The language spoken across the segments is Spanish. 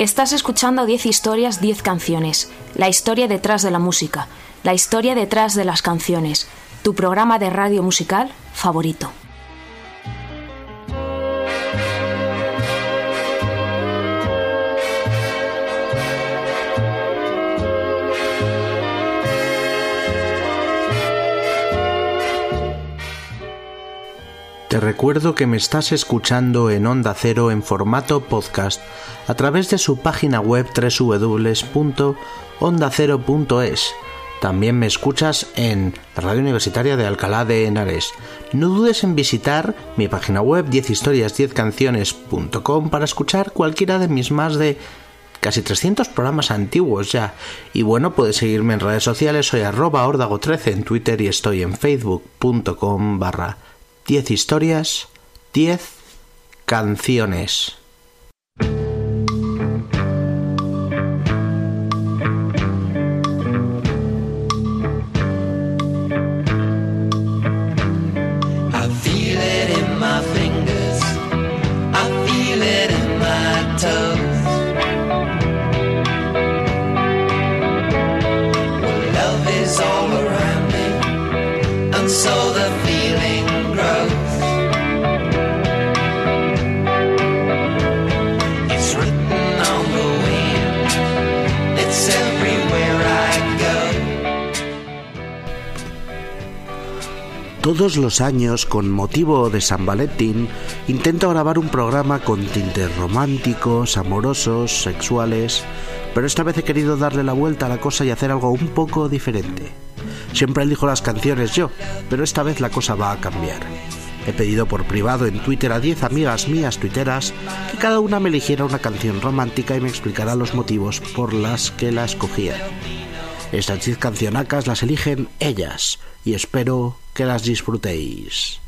Estás escuchando 10 historias, 10 canciones. La historia detrás de la música. La historia detrás de las canciones. Tu programa de radio musical favorito. Te recuerdo que me estás escuchando en Onda Cero en formato podcast a través de su página web www.ondacero.es. También me escuchas en la Radio Universitaria de Alcalá de Henares. No dudes en visitar mi página web 10historias10canciones.com para escuchar cualquiera de mis más de casi 300 programas antiguos ya. Y bueno, puedes seguirme en redes sociales, soy arroba ordago13 en Twitter y estoy en facebook.com barra 10 historias, 10 canciones. Todos los años, con motivo de San Valentín, intento grabar un programa con tintes románticos, amorosos, sexuales, pero esta vez he querido darle la vuelta a la cosa y hacer algo un poco diferente. Siempre elijo las canciones yo, pero esta vez la cosa va a cambiar. He pedido por privado en Twitter a 10 amigas mías tuiteras que cada una me eligiera una canción romántica y me explicara los motivos por las que la escogía. Estas 10 cancionacas las eligen ellas y espero que las disfrutéis.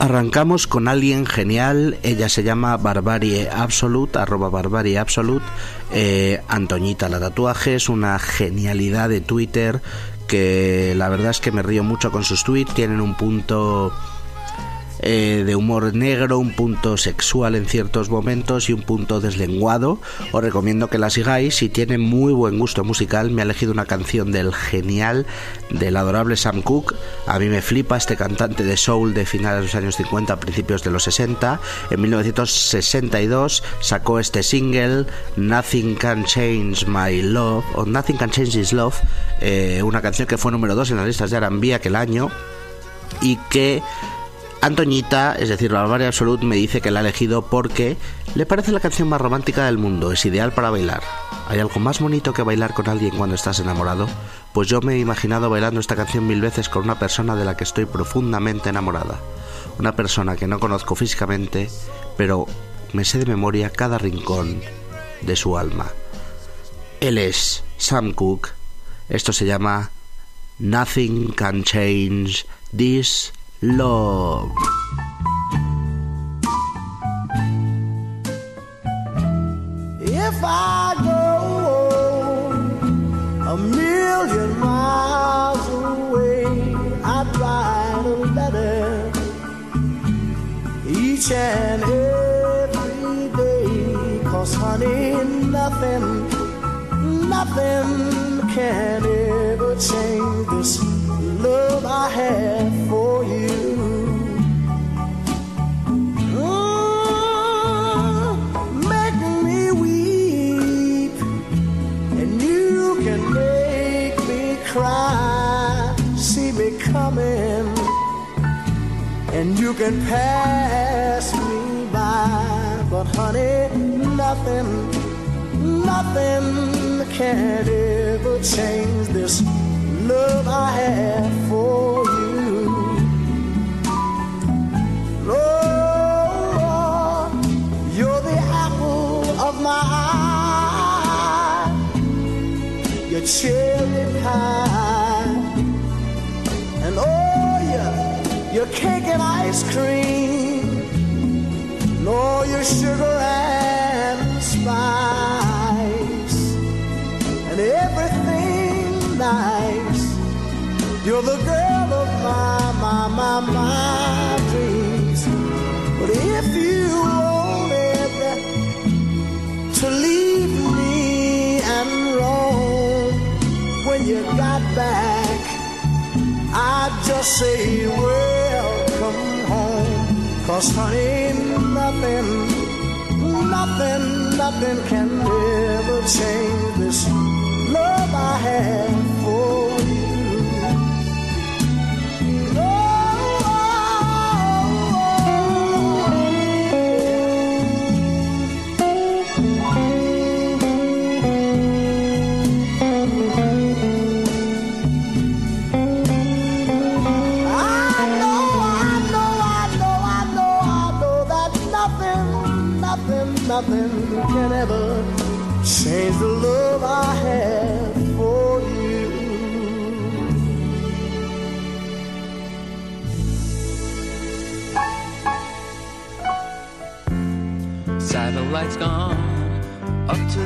Arrancamos con alguien genial, ella se llama Barbarie Absolute, arroba Barbarie Absolute, eh, Antoñita la tatuaje, es una genialidad de Twitter que la verdad es que me río mucho con sus tweets, tienen un punto eh, de humor negro, un punto sexual en ciertos momentos y un punto deslenguado. Os recomiendo que la sigáis. Si tiene muy buen gusto musical, me ha elegido una canción del genial, del adorable Sam Cooke. A mí me flipa este cantante de soul de finales de los años 50, principios de los 60. En 1962 sacó este single, Nothing Can Change My Love, o Nothing Can Change His Love, eh, una canción que fue número 2 en las listas de R&B aquel año y que Antoñita, es decir, la Barbarie Absolute, me dice que la ha elegido porque le parece la canción más romántica del mundo, es ideal para bailar. ¿Hay algo más bonito que bailar con alguien cuando estás enamorado? Pues yo me he imaginado bailando esta canción mil veces con una persona de la que estoy profundamente enamorada. Una persona que no conozco físicamente, pero me sé de memoria cada rincón de su alma. Él es Sam Cooke. Esto se llama Nothing Can Change This love. If I go a million miles away, I'd write a letter each and every day. Cause honey, nothing, nothing can ever change this love I have for you. Mm, make me weep, and you can make me cry. See me coming, and you can pass me by, but honey, nothing, nothing can ever change this love I have for you. Lord, you're the apple of my eye, your cherry pie, and oh, your, your cake and ice cream, nor oh, your sugar and spice, You're the girl of my, my, my, my dreams. But if you wanted to leave me and roam when you got back, I'd just say, welcome home. Cause honey, nothing, nothing, nothing can ever change this love I have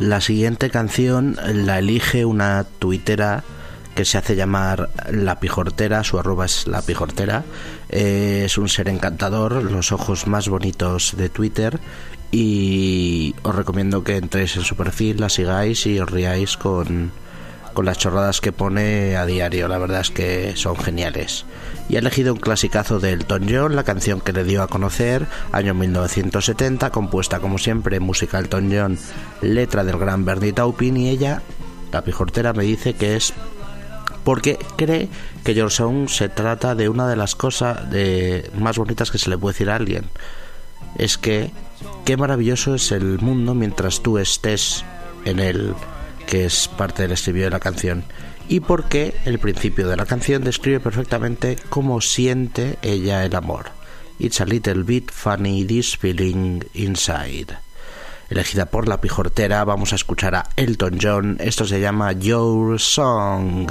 La siguiente canción la elige una tuitera que se hace llamar La Pijortera, su arroba es La Pijortera. Eh, es un ser encantador, los ojos más bonitos de Twitter. Y os recomiendo que entréis en su perfil, la sigáis y os riáis con, con las chorradas que pone a diario. La verdad es que son geniales. Y ha elegido un clasicazo de Elton John, la canción que le dio a conocer, año 1970, compuesta como siempre, música Elton John, letra del gran Bernie Taupin. Y ella, la pijortera, me dice que es porque cree que Song se trata de una de las cosas de más bonitas que se le puede decir a alguien. Es que qué maravilloso es el mundo mientras tú estés en él, que es parte del estribillo de la canción. Y porque el principio de la canción describe perfectamente cómo siente ella el amor. It's a little bit funny this feeling inside. Elegida por la pijortera, vamos a escuchar a Elton John. Esto se llama Your Song.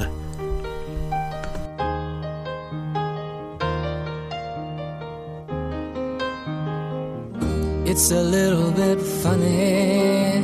It's a little bit funny,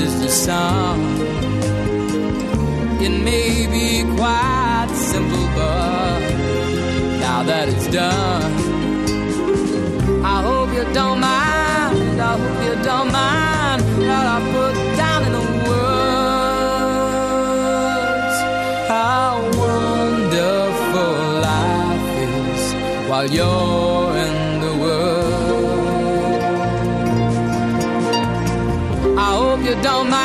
is the song. It may be quite simple, but now that it's done, I hope you don't mind. I hope you don't mind that I put down in the words how wonderful life is while you're don't mind.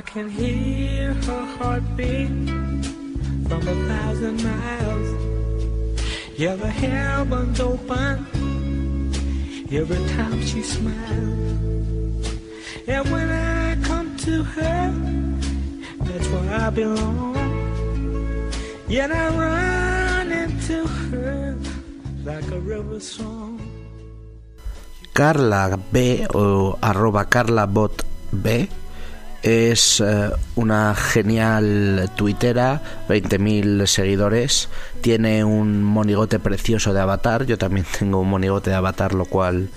I can hear her heartbeat from a thousand miles. Yeah, the heavens open every time she smiles. And when I come to her, that's where I belong. Yet I run into her like a river song. Carla B o arroba carlabot B es eh, una genial tuitera, 20.000 seguidores, tiene un monigote precioso de avatar, yo también tengo un monigote de avatar, lo cual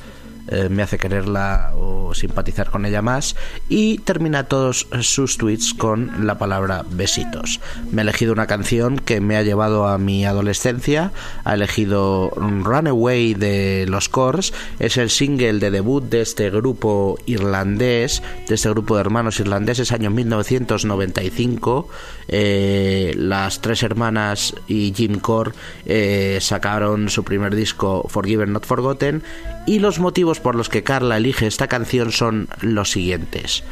eh, me hace quererla o simpatizar con ella más y termina todos sus tweets con la palabra besitos. Me ha elegido una canción que me ha llevado a mi adolescencia, ha elegido Runaway de los Cors, es el single de debut de este grupo irlandés, de este grupo de hermanos irlandeses, año 1995. Eh, las tres hermanas y Jim Core eh, sacaron su primer disco Forgiven Not Forgotten y los motivos por los que Carla elige esta canción son los siguientes.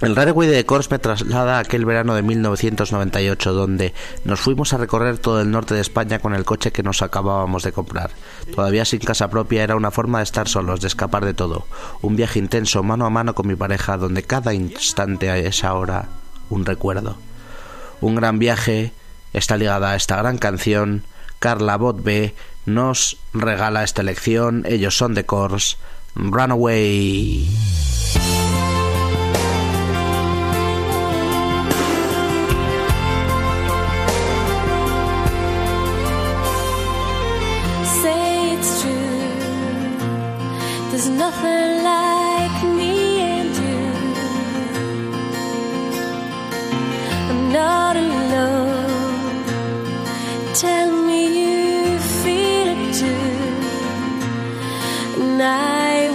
El Runaway de Cors me traslada a aquel verano de 1998 donde nos fuimos a recorrer todo el norte de España con el coche que nos acabábamos de comprar. Todavía sin casa propia era una forma de estar solos, de escapar de todo. Un viaje intenso mano a mano con mi pareja donde cada instante es ahora un recuerdo. Un gran viaje está ligada a esta gran canción. Carla Bot B nos regala esta lección. Ellos son de Cors. Runaway. Not alone. night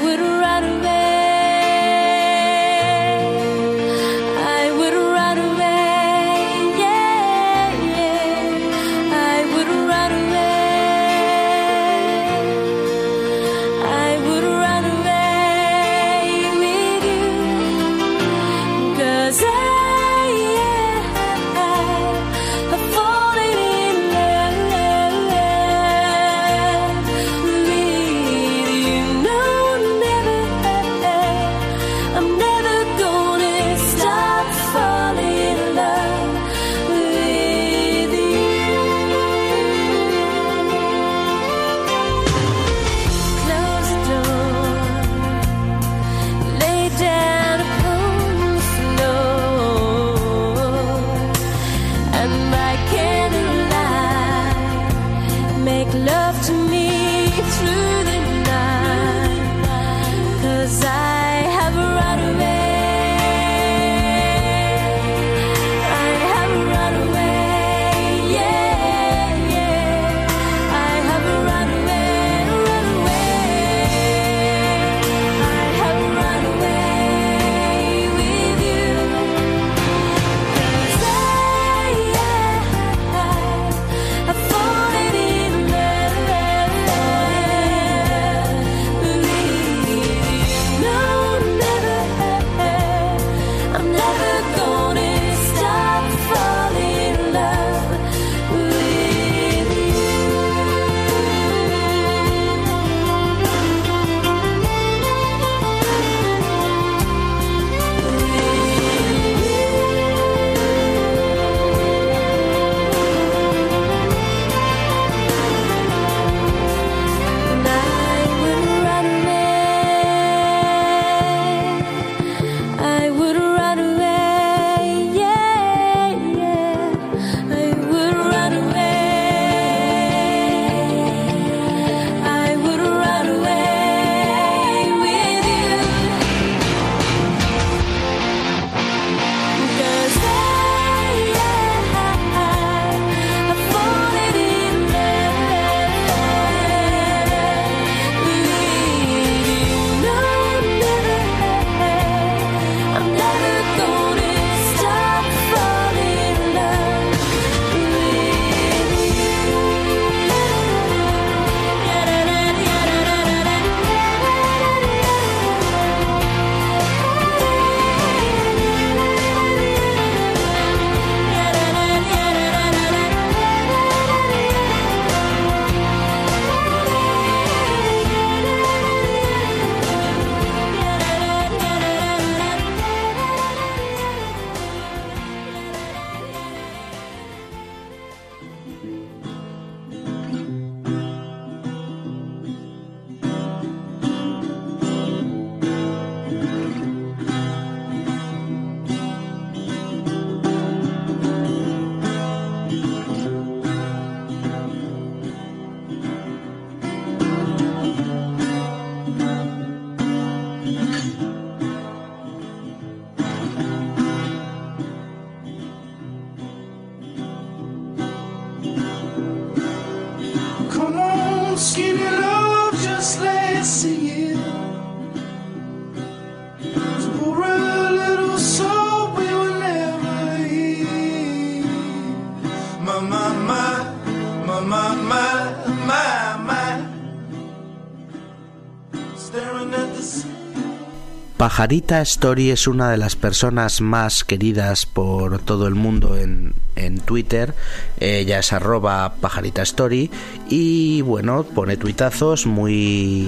Pajarita Story es una de las personas más queridas por todo el mundo en, en Twitter. Ella es arroba Pajarita Story y bueno, pone tuitazos muy,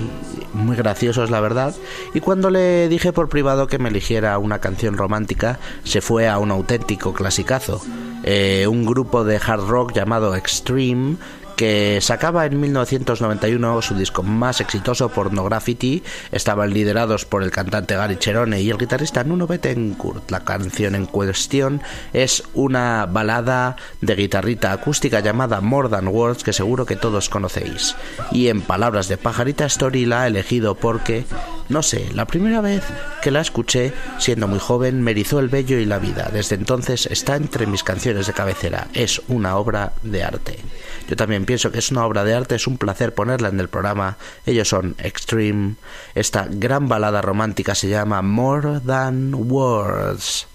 muy graciosos, la verdad. Y cuando le dije por privado que me eligiera una canción romántica, se fue a un auténtico clasicazo. Eh, un grupo de hard rock llamado Extreme que sacaba en 1991 su disco más exitoso, Pornography. Estaban liderados por el cantante Gary Cherone y el guitarrista Nuno Bettencourt. La canción en cuestión es una balada de guitarrita acústica llamada More Than Words que seguro que todos conocéis. Y en palabras de Pajarita Story la he elegido porque no sé, la primera vez que la escuché, siendo muy joven, me erizó el vello y la vida. Desde entonces está entre mis canciones de cabecera. Es una obra de arte. Yo también pienso que es una obra de arte, es un placer ponerla en el programa. Ellos son Extreme. Esta gran balada romántica se llama More Than Words.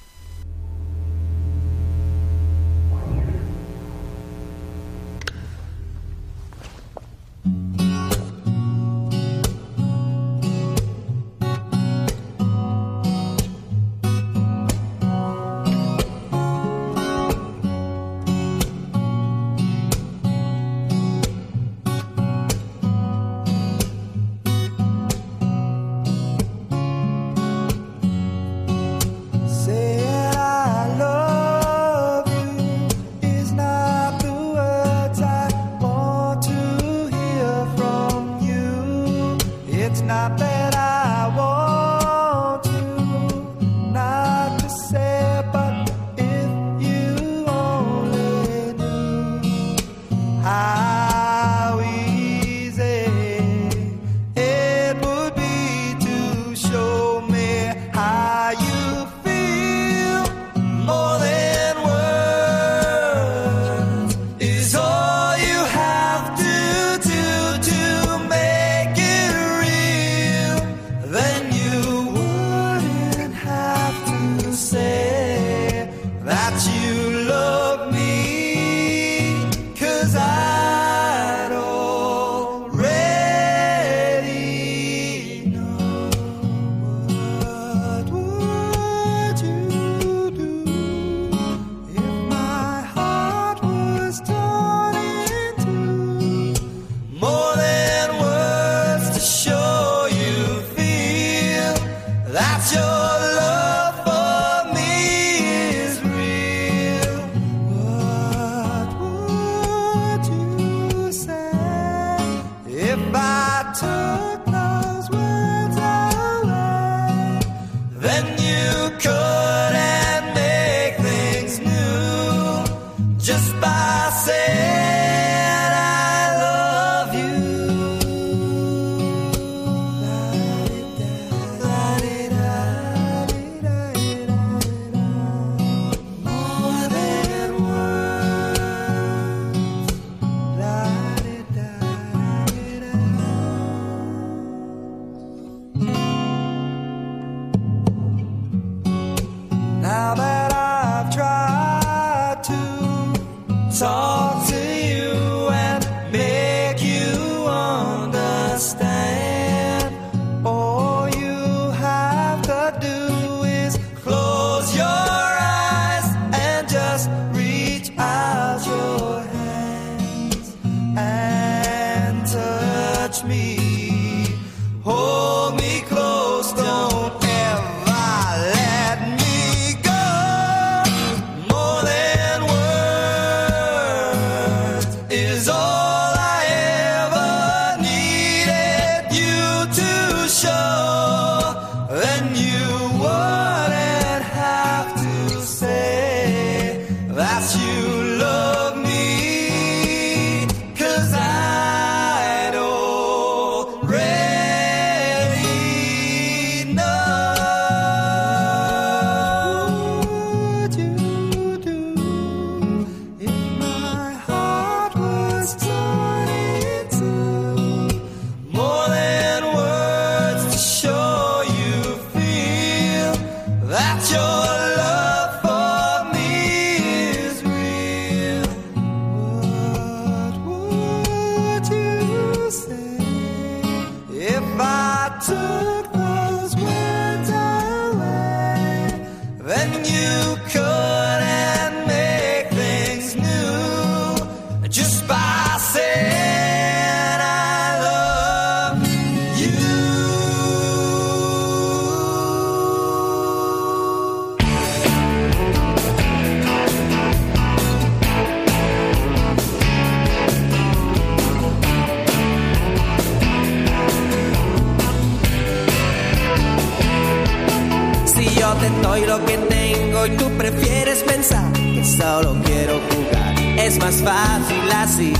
Es fácil así.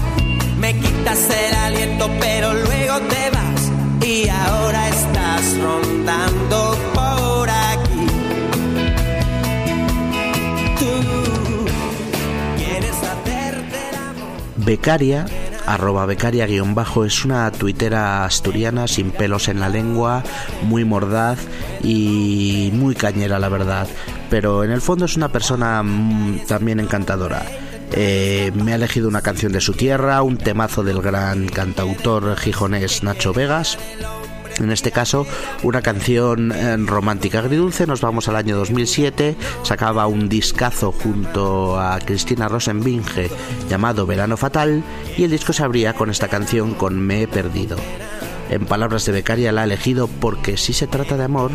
Me quitas el aliento, pero luego te vas y ahora estás rondando por aquí. Tú quieres hacerte el amor. Becaria, arroba becaria guion bajo, es una tuitera asturiana sin pelos en la lengua, muy mordaz y muy cañera, la verdad. Pero en el fondo es una persona mm, también encantadora. Eh, me ha elegido una canción de su tierra, un temazo del gran cantautor gijonés Nacho Vegas. En este caso, una canción eh, romántica agridulce. Nos vamos al año 2007. Sacaba un discazo junto a Cristina Rosenbinge llamado Verano Fatal. Y el disco se abría con esta canción con Me he perdido. En palabras de Becaria la ha elegido porque si se trata de amor,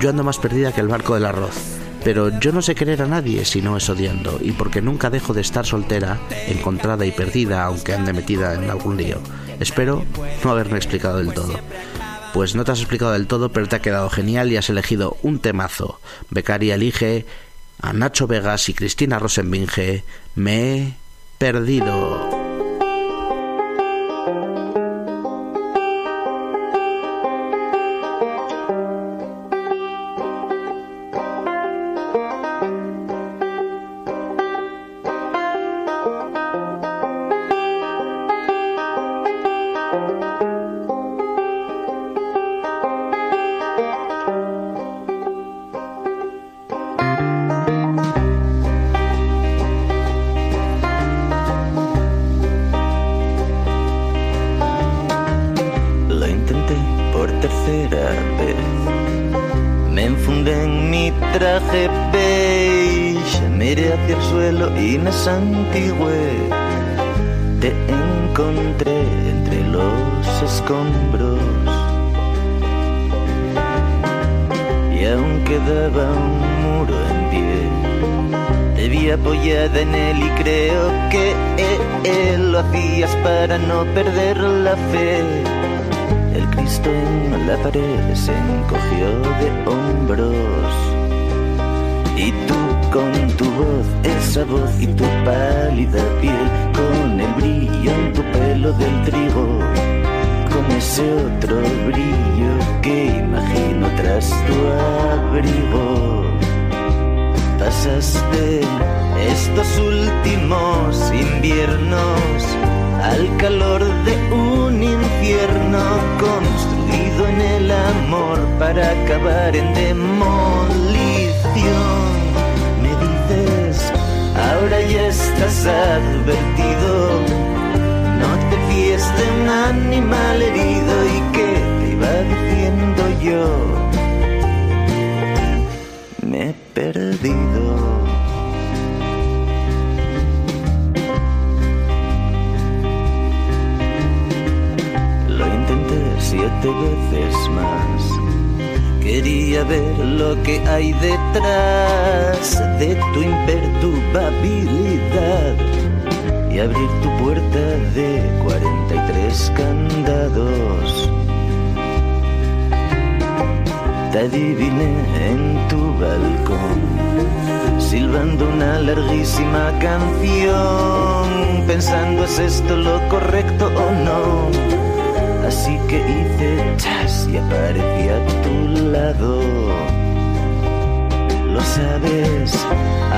yo ando más perdida que el barco del arroz. Pero yo no sé querer a nadie si no es odiando, y porque nunca dejo de estar soltera, encontrada y perdida, aunque ande metida en algún lío. Espero no haberme explicado del todo. Pues no te has explicado del todo, pero te ha quedado genial y has elegido un temazo. Becaria elige a Nacho Vegas y Cristina Rosenbinge. Me he perdido. Traje beige, miré hacia el suelo y me santigüé. Te encontré entre los escombros. Y aún quedaba un muro en pie, te vi apoyada en él y creo que eh, lo hacías para no perder la fe. El Cristo en la pared se encogió de hombros. Y tú con tu voz, esa voz y tu pálida piel, con el brillo en tu pelo del trigo, con ese otro brillo que imagino tras tu abrigo. Pasaste estos últimos inviernos al calor de un infierno construido en el amor para acabar en demolición. Ahora ya estás advertido, no te fíes de un animal herido y que te iba diciendo yo. Me he perdido. Lo intenté siete veces más. Quería ver lo que hay detrás de tu imperturbabilidad y abrir tu puerta de 43 candados. Te adiviné en tu balcón, silbando una larguísima canción, pensando es esto lo correcto o no. Así que hice chas y aparecí a tu lado. Lo sabes,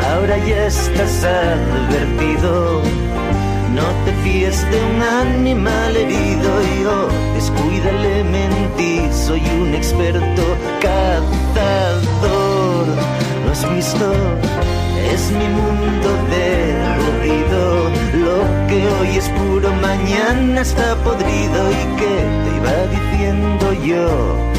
ahora ya estás advertido. No te fíes de un animal herido y oh, descuídale, mentí, soy un experto cazador. ¿Lo has visto? Es mi mundo derruido. Lo que hoy es puro, mañana está podrido. ¿Y que te iba diciendo yo?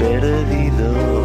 Perdido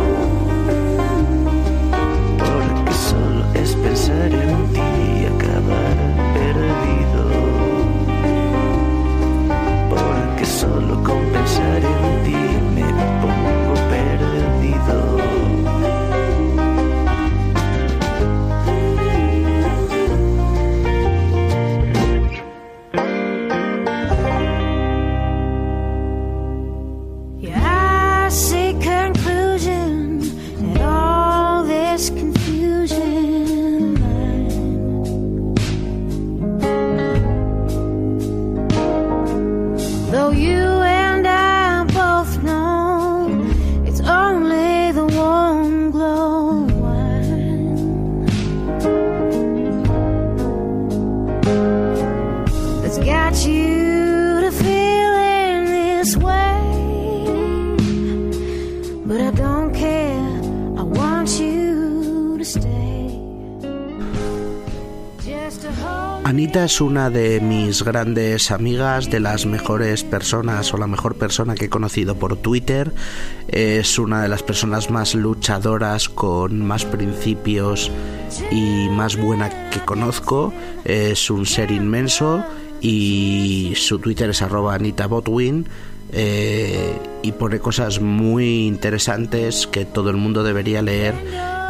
es una de mis grandes amigas, de las mejores personas o la mejor persona que he conocido por Twitter. Es una de las personas más luchadoras, con más principios y más buena que conozco. Es un ser inmenso y su Twitter es arroba Anita Botwin. eh, y pone cosas muy interesantes que todo el mundo debería leer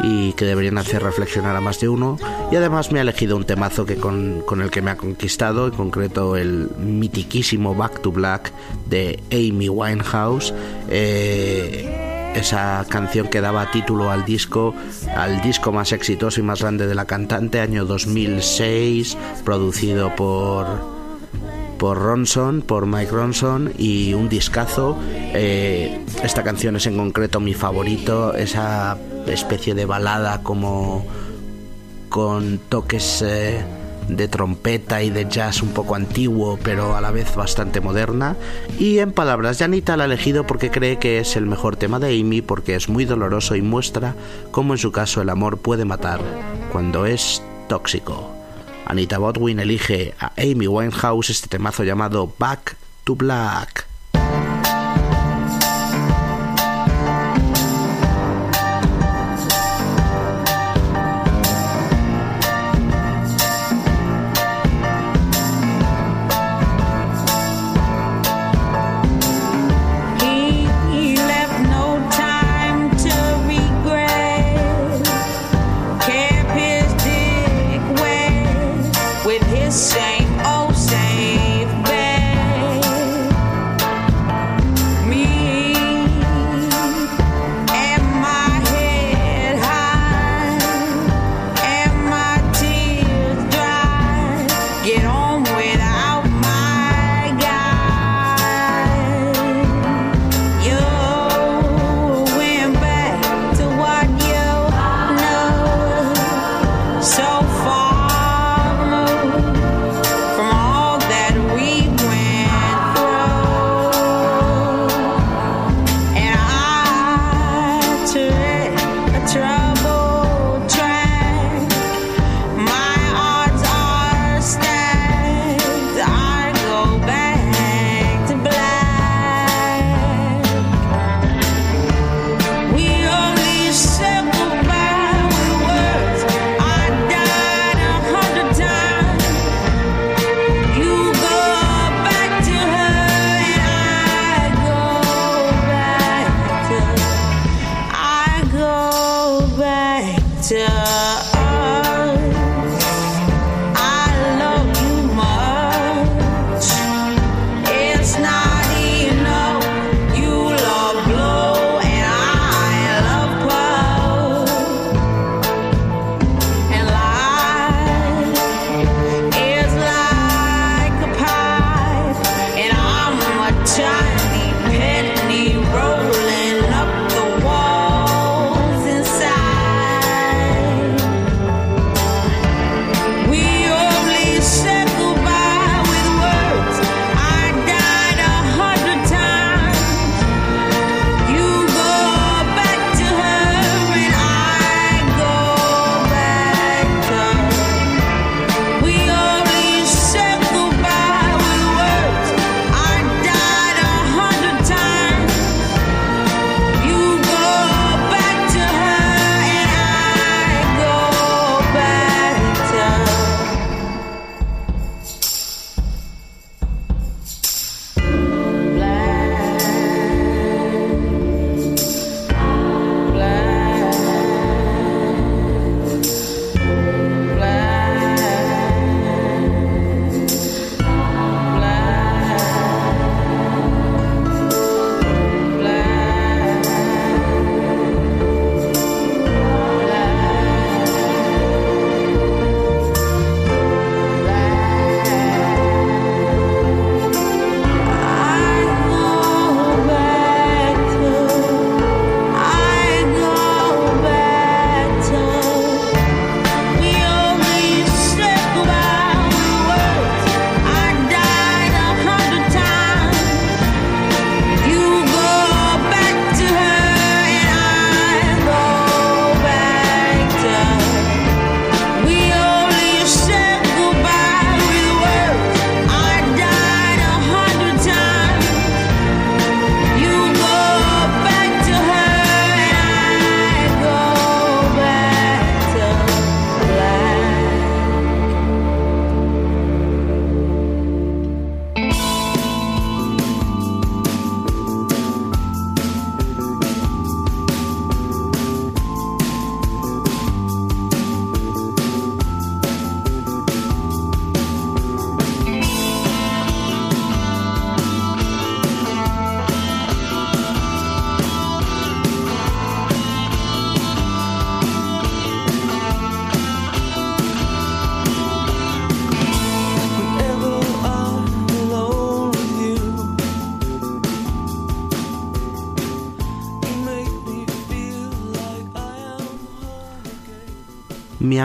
y que deberían hacer reflexionar a más de uno. Y además me ha elegido un temazo que con, con el que me ha conquistado, en concreto el mitiquísimo Back to Black de Amy Winehouse. Eh, esa canción que daba título al disco, al disco más exitoso y más grande de la cantante, año 2006, producido por por Ronson, por Mike Ronson y un discazo. Eh, esta canción es en concreto mi favorito, esa especie de balada como con toques eh, de trompeta y de jazz un poco antiguo, pero a la vez bastante moderna. Y en palabras de Anita la ha elegido porque cree que es el mejor tema de Amy, porque es muy doloroso y muestra cómo en su caso el amor puede matar cuando es tóxico. Anita Botwin elige a Amy Winehouse este temazo llamado Back to Black.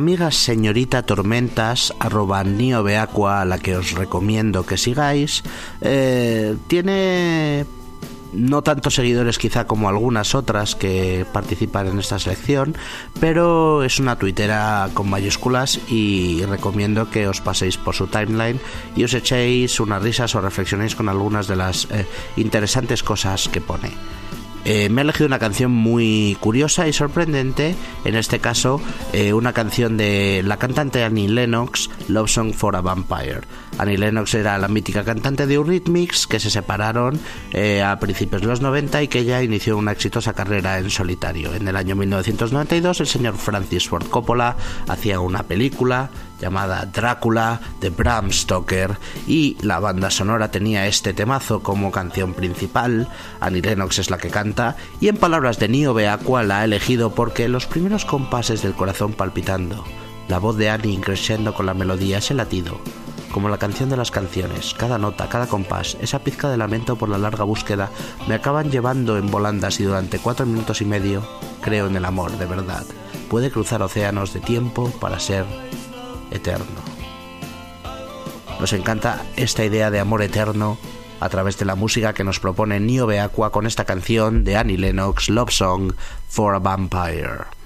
Amiga señorita Tormentas, arroba niobeacua, a la que os recomiendo que sigáis, eh, tiene no tantos seguidores quizá como algunas otras que participan en esta selección, pero es una tuitera con mayúsculas y recomiendo que os paséis por su timeline y os echéis unas risas o reflexionéis con algunas de las eh, interesantes cosas que pone. Eh, me ha elegido una canción muy curiosa y sorprendente, en este caso eh, una canción de la cantante Annie Lennox, Love Song for a Vampire. Annie Lennox era la mítica cantante de Eurythmics que se separaron eh, a principios de los 90 y que ella inició una exitosa carrera en solitario. En el año 1992 el señor Francis Ford Coppola hacía una película llamada Drácula de Bram Stoker y la banda sonora tenía este temazo como canción principal. Annie Lennox es la que canta y en palabras de Nio Beacua la ha elegido porque los primeros compases del corazón palpitando, la voz de Annie creciendo con la melodía, ese latido, como la canción de las canciones, cada nota, cada compás, esa pizca de lamento por la larga búsqueda, me acaban llevando en volandas y durante cuatro minutos y medio creo en el amor de verdad. Puede cruzar océanos de tiempo para ser eterno. Nos encanta esta idea de amor eterno a través de la música que nos propone Nio Beacua con esta canción de Annie Lennox, Love Song for a Vampire.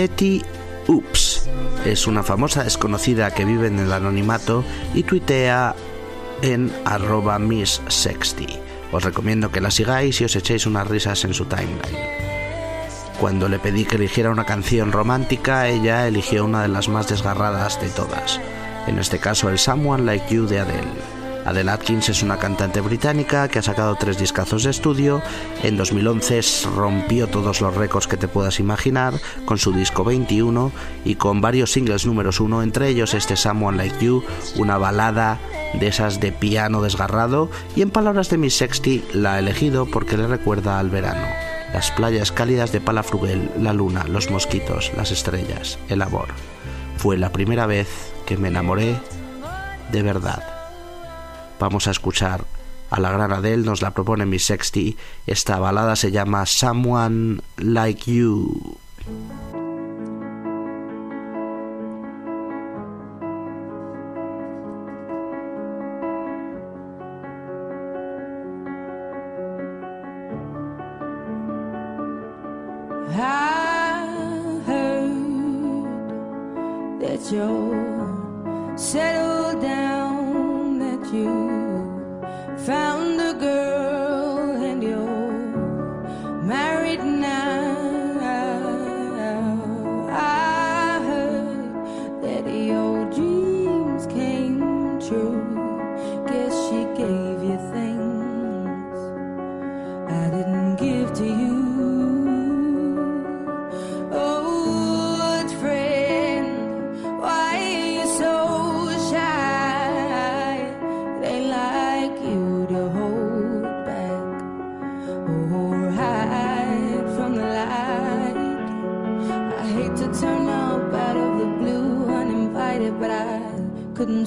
Betty Oops. Es una famosa desconocida que vive en el anonimato y tuitea en arroba Miss Sexty. Os recomiendo que la sigáis y os echéis unas risas en su timeline. Cuando le pedí que eligiera una canción romántica, ella eligió una de las más desgarradas de todas. En este caso, el Someone Like You de Adele. Adele Atkins es una cantante británica que ha sacado tres discazos de estudio. En 2011 rompió todos los récords que te puedas imaginar con su disco 21 y con varios singles números uno, entre ellos este Someone Like You, una balada de esas de piano desgarrado. Y en palabras de Miss Sexty, la ha elegido porque le recuerda al verano. Las playas cálidas de Palafrugell, la luna, los mosquitos, las estrellas, el amor. Fue la primera vez que me enamoré de verdad. Vamos a escuchar a la gran Adele, nos la propone Miss Sexty. Esta balada se llama Someone Like You. Settled down, you. Found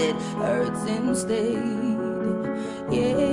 it hurts instead. Yeah.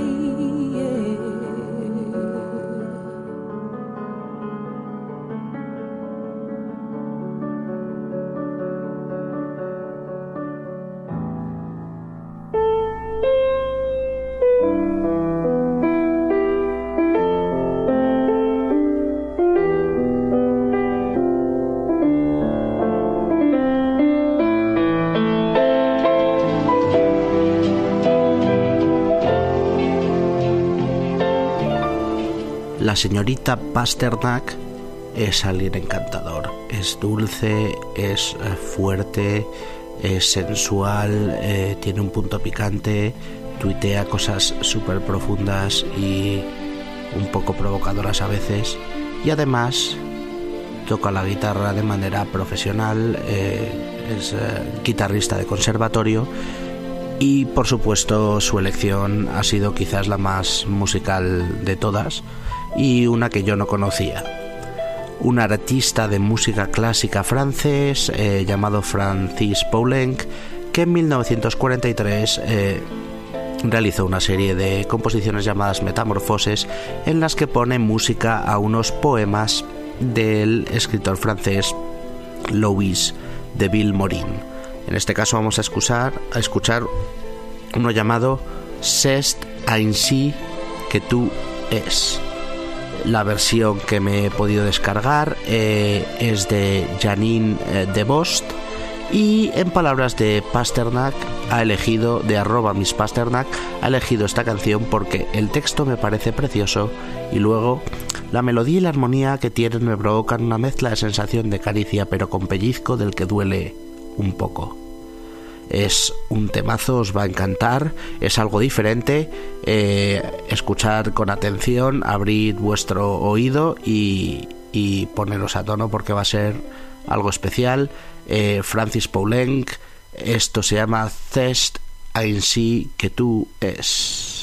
Señorita Pasternak es alguien encantador. Es dulce, es eh, fuerte, es sensual, eh, tiene un punto picante, tuitea cosas súper profundas y un poco provocadoras a veces. Y además toca la guitarra de manera profesional, eh, es eh, guitarrista de conservatorio y por supuesto su elección ha sido quizás la más musical de todas y una que yo no conocía. Un artista de música clásica francés eh, llamado Francis Poulenc que en 1943 eh, realizó una serie de composiciones llamadas Metamorfoses en las que pone música a unos poemas del escritor francés Louis de Villemorin. En este caso vamos a escuchar, a escuchar uno llamado C'est ainsi que tú es. La versión que me he podido descargar eh, es de Janine eh, de Bost y en palabras de Pasternak ha elegido, de arroba Pasternak, ha elegido esta canción porque el texto me parece precioso y luego la melodía y la armonía que tienen me provocan una mezcla de sensación de caricia pero con pellizco del que duele un poco. Es un temazo, os va a encantar, es algo diferente. eh, escuchar con atención, abrid vuestro oído y, y poneros a tono porque va a ser algo especial. Eh, Francis Poulenc, esto se llama Cest ainsi que tú es.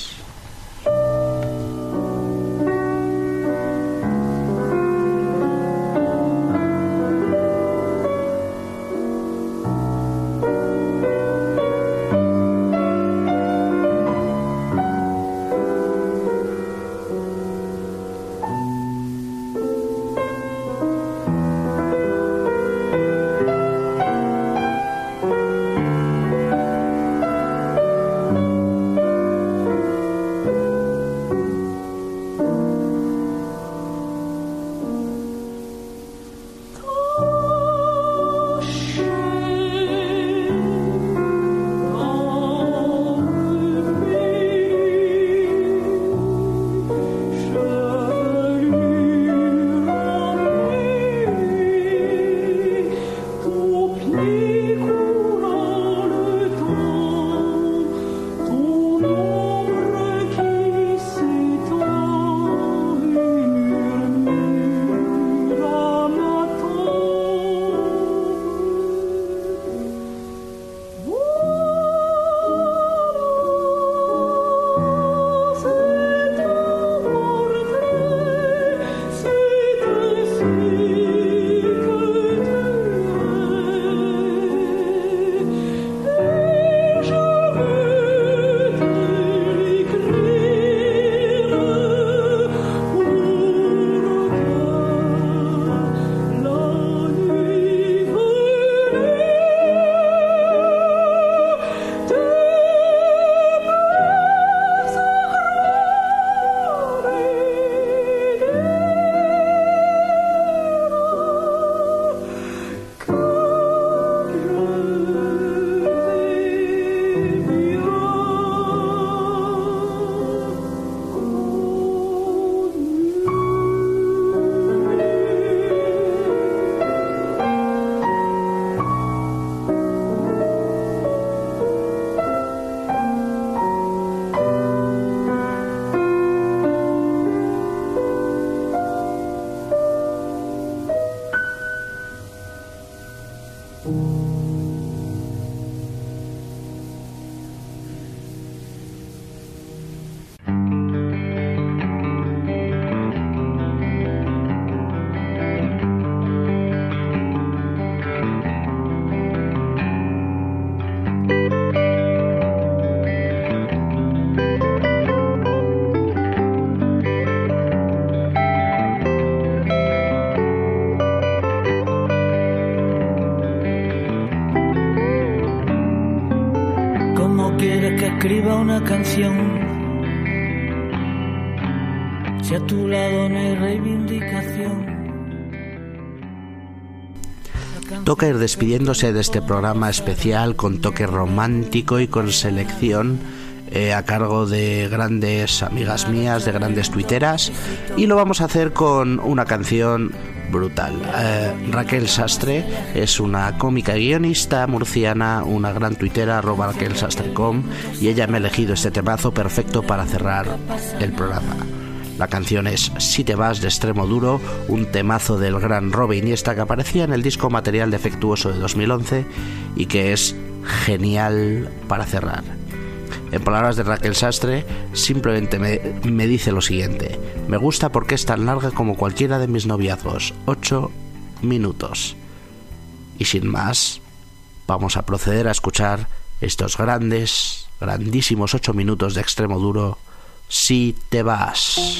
Despidiéndose de este programa especial con toque romántico y con selección eh, a cargo de grandes amigas mías, de grandes tuiteras, y lo vamos a hacer con una canción brutal. Eh, Raquel Sastre es una cómica guionista murciana, una gran tuitera, arroba raquelsastre.com, y ella me ha elegido este temazo perfecto para cerrar el programa. La canción es Si te vas de extremo duro, un temazo del gran Robe Iniesta que aparecía en el disco material defectuoso de 2011 y que es genial para cerrar. En palabras de Raquel Sastre, simplemente me, me dice lo siguiente. Me gusta porque es tan larga como cualquiera de mis noviazgos. 8 minutos. Y sin más, vamos a proceder a escuchar estos grandes, grandísimos 8 minutos de extremo duro. Si te vas.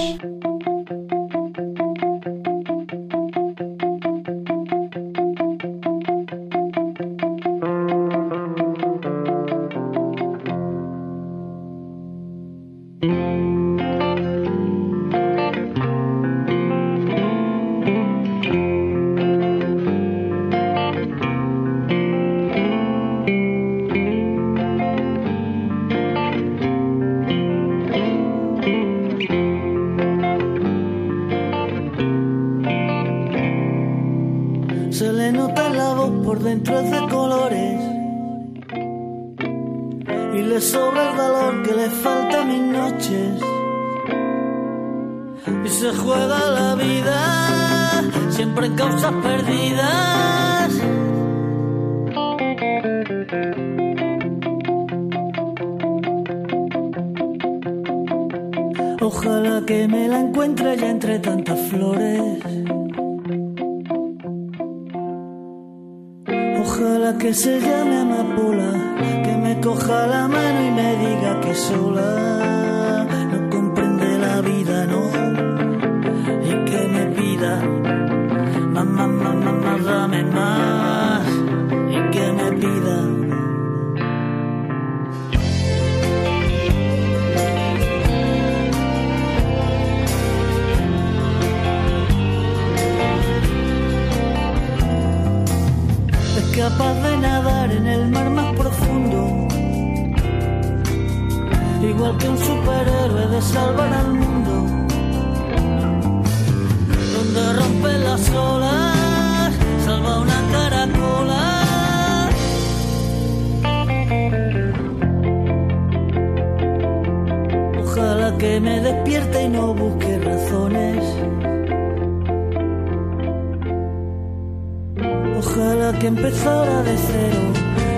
Ojalá que empezara de cero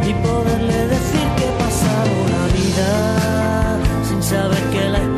y poderle decir que he pasado la vida sin saber que la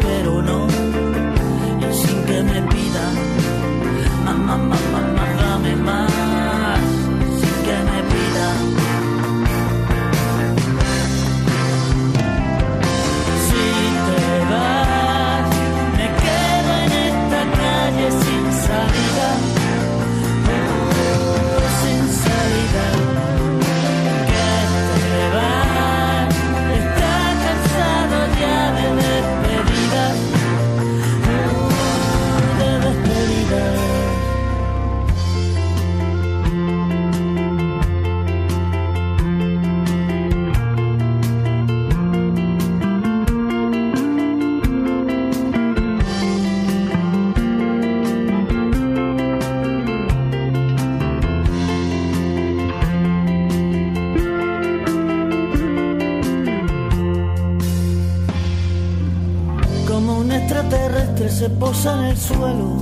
suelo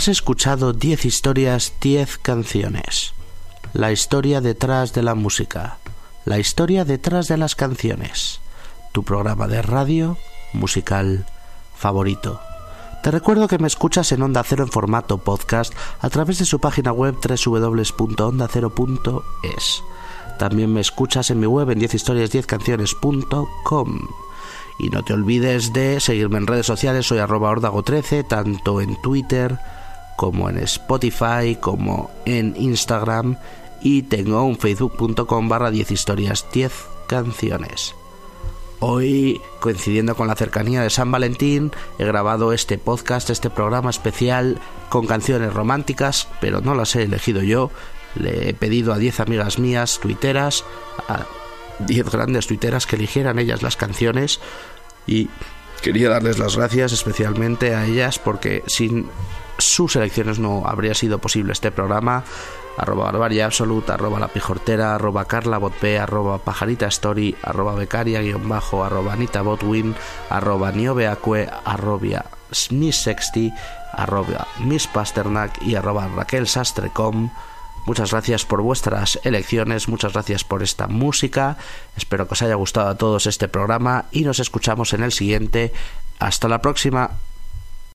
Has escuchado 10 historias, 10 canciones. La historia detrás de la música. La historia detrás de las canciones. Tu programa de radio musical favorito. Te recuerdo que me escuchas en Onda Cero en formato podcast a través de su página web www.ondacero.es. También me escuchas en mi web en 10historias10canciones.com. Y no te olvides de seguirme en redes sociales, soy arroba ordago13, tanto en Twitter como en Spotify, como en Instagram y tengo un facebook.com barra 10 historias 10 canciones. Hoy, coincidiendo con la cercanía de San Valentín, he grabado este podcast, este programa especial con canciones románticas, pero no las he elegido yo. Le he pedido a 10 amigas mías tuiteras, a 10 grandes tuiteras que eligieran ellas las canciones y quería darles las gracias especialmente a ellas porque sin sus elecciones no habría sido posible este programa arroba barbaria absoluta, arroba la pijortera, arroba carla botp, arroba pajarita story, arroba becaria guion bajo, arroba anita botwin, arroba niobeacue, arroba, Miss60, arroba Miss Pasternak y arroba Raquel Sastrecom. Muchas gracias por vuestras elecciones, muchas gracias por esta música. Espero que os haya gustado a todos este programa y nos escuchamos en el siguiente. Hasta la próxima.